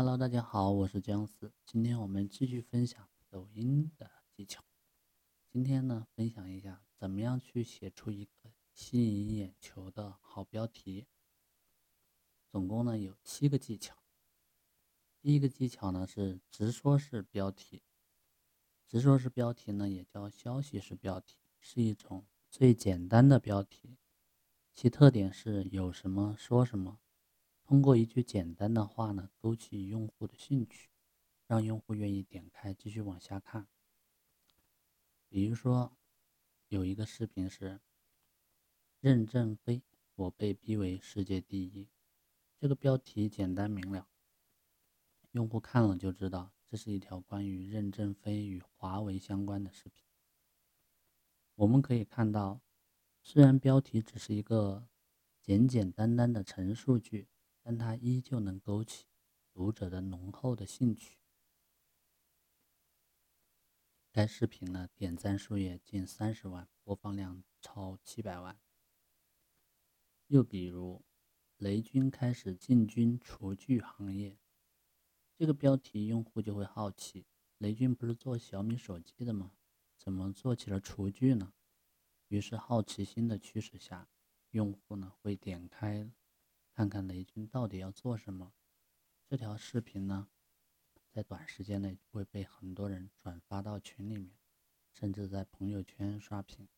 Hello，大家好，我是姜思。今天我们继续分享抖音的技巧。今天呢，分享一下怎么样去写出一个吸引眼球的好标题。总共呢有七个技巧。第一个技巧呢是直说式标题。直说式标题呢也叫消息式标题，是一种最简单的标题，其特点是有什么说什么。通过一句简单的话呢，勾起用户的兴趣，让用户愿意点开继续往下看。比如说，有一个视频是“任正非，我被逼为世界第一”，这个标题简单明了，用户看了就知道这是一条关于任正非与华为相关的视频。我们可以看到，虽然标题只是一个简简单单的陈述句。但它依旧能勾起读者的浓厚的兴趣。该视频呢，点赞数也近三十万，播放量超七百万。又比如，雷军开始进军厨具行业，这个标题用户就会好奇：雷军不是做小米手机的吗？怎么做起了厨具呢？于是好奇心的驱使下，用户呢会点开。看看雷军到底要做什么？这条视频呢，在短时间内会被很多人转发到群里面，甚至在朋友圈刷屏。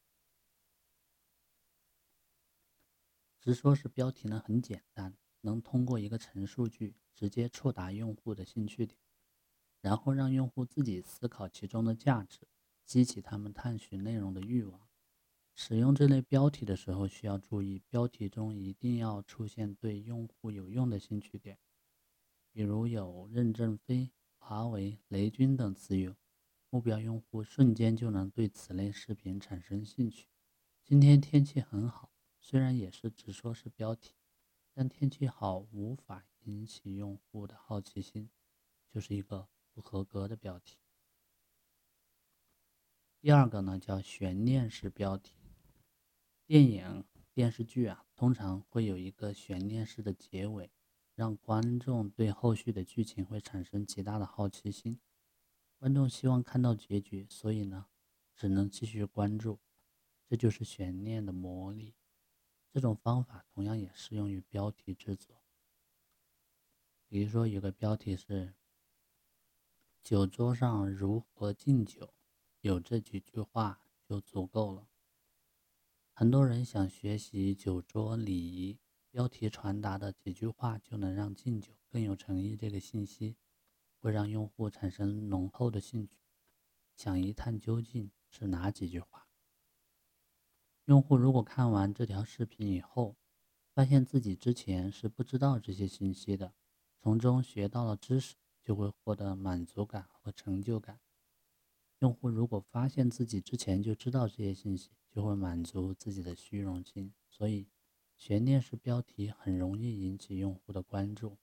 直说是标题呢，很简单，能通过一个陈述句直接触达用户的兴趣点，然后让用户自己思考其中的价值，激起他们探寻内容的欲望。使用这类标题的时候，需要注意，标题中一定要出现对用户有用的兴趣点，比如有任正非、华为、雷军等词语，目标用户瞬间就能对此类视频产生兴趣。今天天气很好，虽然也是只说是标题，但天气好无法引起用户的好奇心，就是一个不合格的标题。第二个呢，叫悬念式标题。电影、电视剧啊，通常会有一个悬念式的结尾，让观众对后续的剧情会产生极大的好奇心。观众希望看到结局，所以呢，只能继续关注。这就是悬念的魔力。这种方法同样也适用于标题制作。比如说，有个标题是“酒桌上如何敬酒”，有这几句话就足够了。很多人想学习酒桌礼仪，标题传达的几句话就能让敬酒更有诚意。这个信息会让用户产生浓厚的兴趣，想一探究竟是哪几句话。用户如果看完这条视频以后，发现自己之前是不知道这些信息的，从中学到了知识，就会获得满足感和成就感。用户如果发现自己之前就知道这些信息，就会满足自己的虚荣心，所以悬念式标题很容易引起用户的关注。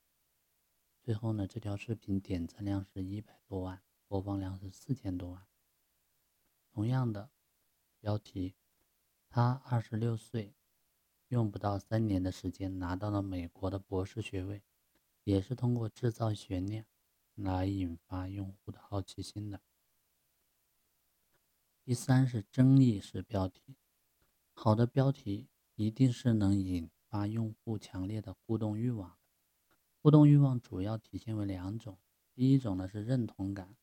最后呢，这条视频点赞量是一百多万，播放量是四千多万。同样的标题，他二十六岁，用不到三年的时间拿到了美国的博士学位，也是通过制造悬念来引发用户的好奇心的。第三是争议式标题，好的标题一定是能引发用户强烈的互动欲望。互动欲望主要体现为两种，第一种呢是认同感，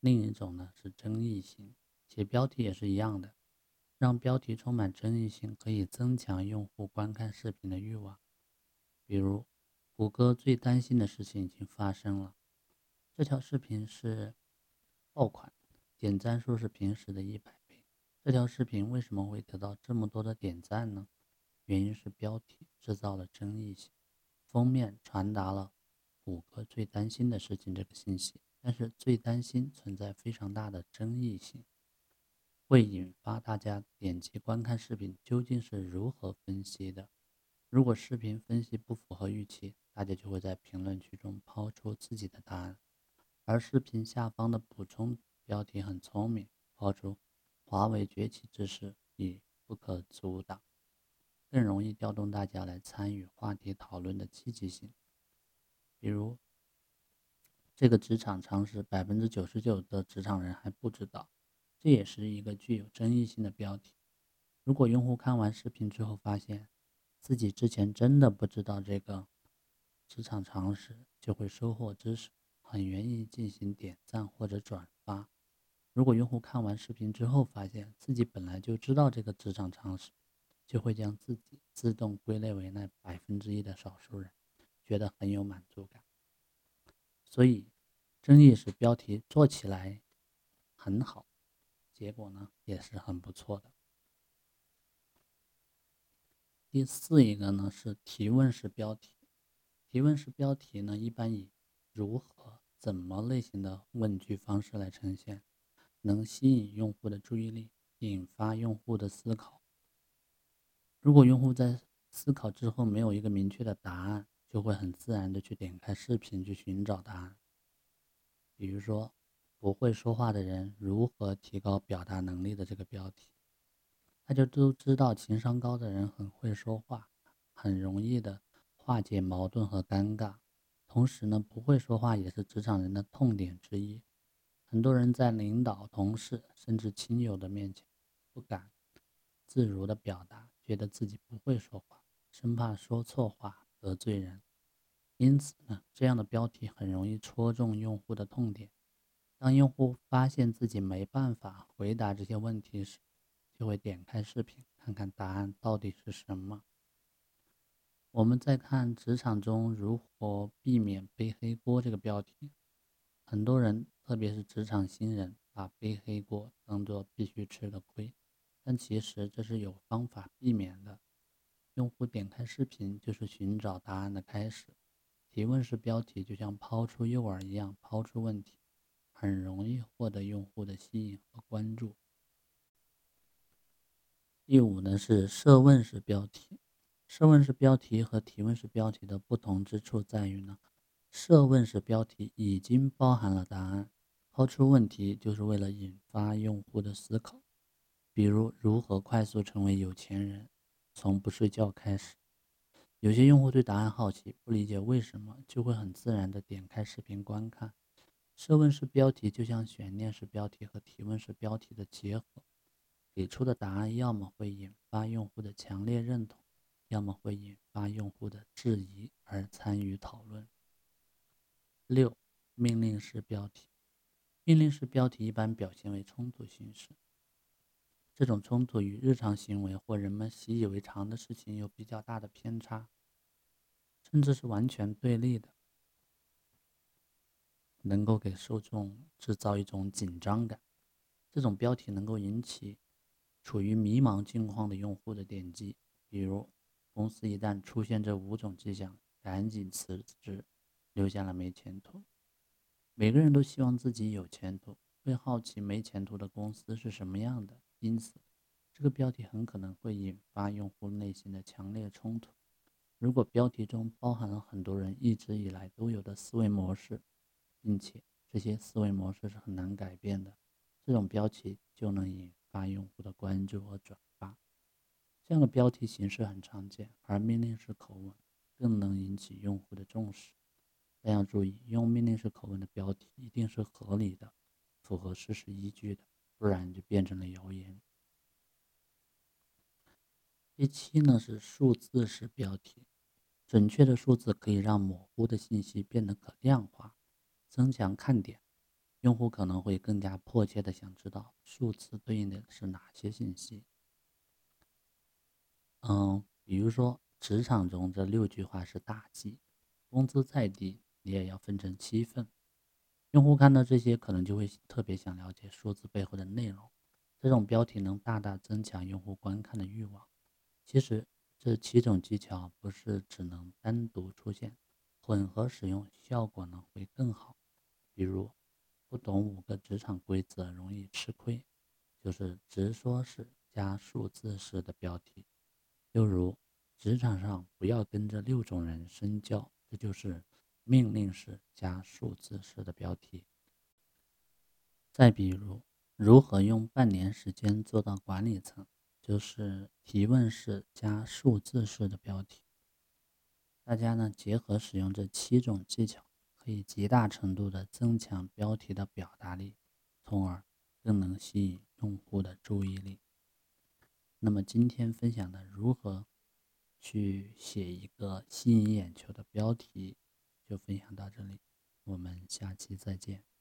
另一种呢是争议性。写标题也是一样的，让标题充满争议性，可以增强用户观看视频的欲望。比如，谷歌最担心的事情已经发生了，这条视频是爆款。点赞数是平时的一百倍。这条视频为什么会得到这么多的点赞呢？原因是标题制造了争议性，封面传达了谷歌最担心的事情这个信息，但是最担心存在非常大的争议性，会引发大家点击观看视频究竟是如何分析的。如果视频分析不符合预期，大家就会在评论区中抛出自己的答案，而视频下方的补充。标题很聪明，抛出华为崛起之势已不可阻挡，更容易调动大家来参与话题讨论的积极性。比如，这个职场常识，百分之九十九的职场人还不知道，这也是一个具有争议性的标题。如果用户看完视频之后发现自己之前真的不知道这个职场常识，就会收获知识，很愿意进行点赞或者转发。如果用户看完视频之后发现自己本来就知道这个职场常识，就会将自己自动归类为那百分之一的少数人，觉得很有满足感。所以，争议是标题做起来很好，结果呢也是很不错的。第四一个呢是提问式标题，提问式标题呢一般以如何、怎么类型的问句方式来呈现，能吸引用户的注意力，引发用户的思考。如果用户在思考之后没有一个明确的答案，就会很自然的去点开视频去寻找答案。比如说，不会说话的人如何提高表达能力的这个标题，大家都知道情商高的人很会说话，很容易的化解矛盾和尴尬。同时呢，不会说话也是职场人的痛点之一。很多人在领导、同事甚至亲友的面前不敢自如的表达，觉得自己不会说话，生怕说错话。得罪人，因此呢，这样的标题很容易戳中用户的痛点。当用户发现自己没办法回答这些问题时，就会点开视频看看答案到底是什么。我们再看职场中如何避免背黑锅这个标题，很多人，特别是职场新人，把背黑锅当做必须吃的亏，但其实这是有方法避免的。用户点开视频就是寻找答案的开始。提问式标题就像抛出诱饵一样抛出问题，很容易获得用户的吸引和关注。第五呢是设问式标题。设问式标题和提问式标题的不同之处在于呢，设问式标题已经包含了答案，抛出问题就是为了引发用户的思考，比如如何快速成为有钱人。从不睡觉开始，有些用户对答案好奇，不理解为什么，就会很自然的点开视频观看。设问式标题就像悬念式标题和提问式标题的结合，给出的答案要么会引发用户的强烈认同，要么会引发用户的质疑而参与讨论。六，命令式标题，命令式标题一般表现为冲突形式。这种冲突与日常行为或人们习以为常的事情有比较大的偏差，甚至是完全对立的，能够给受众制造一种紧张感。这种标题能够引起处于迷茫境况的用户的点击，比如公司一旦出现这五种迹象，赶紧辞职，留下了没前途。每个人都希望自己有前途，会好奇没前途的公司是什么样的。因此，这个标题很可能会引发用户内心的强烈冲突。如果标题中包含了很多人一直以来都有的思维模式，并且这些思维模式是很难改变的，这种标题就能引发用户的关注和转发。这样的标题形式很常见，而命令式口吻更能引起用户的重视。但要注意，用命令式口吻的标题一定是合理的，符合事实依据的。不然就变成了谣言。第七呢是数字式标题，准确的数字可以让模糊的信息变得可量化，增强看点。用户可能会更加迫切的想知道数字对应的是哪些信息。嗯，比如说职场中这六句话是大忌，工资再低你也要分成七份。用户看到这些，可能就会特别想了解数字背后的内容。这种标题能大大增强用户观看的欲望。其实，这七种技巧不是只能单独出现，混合使用效果呢会更好。比如，不懂五个职场规则容易吃亏，就是直说式加数字式的标题。又如，职场上不要跟着六种人深交，这就是。命令式加数字式的标题。再比如如何用半年时间做到管理层，就是提问式加数字式的标题。大家呢结合使用这七种技巧，可以极大程度的增强标题的表达力，从而更能吸引用户的注意力。那么今天分享的如何去写一个吸引眼球的标题。就分享到这里我们下期再见。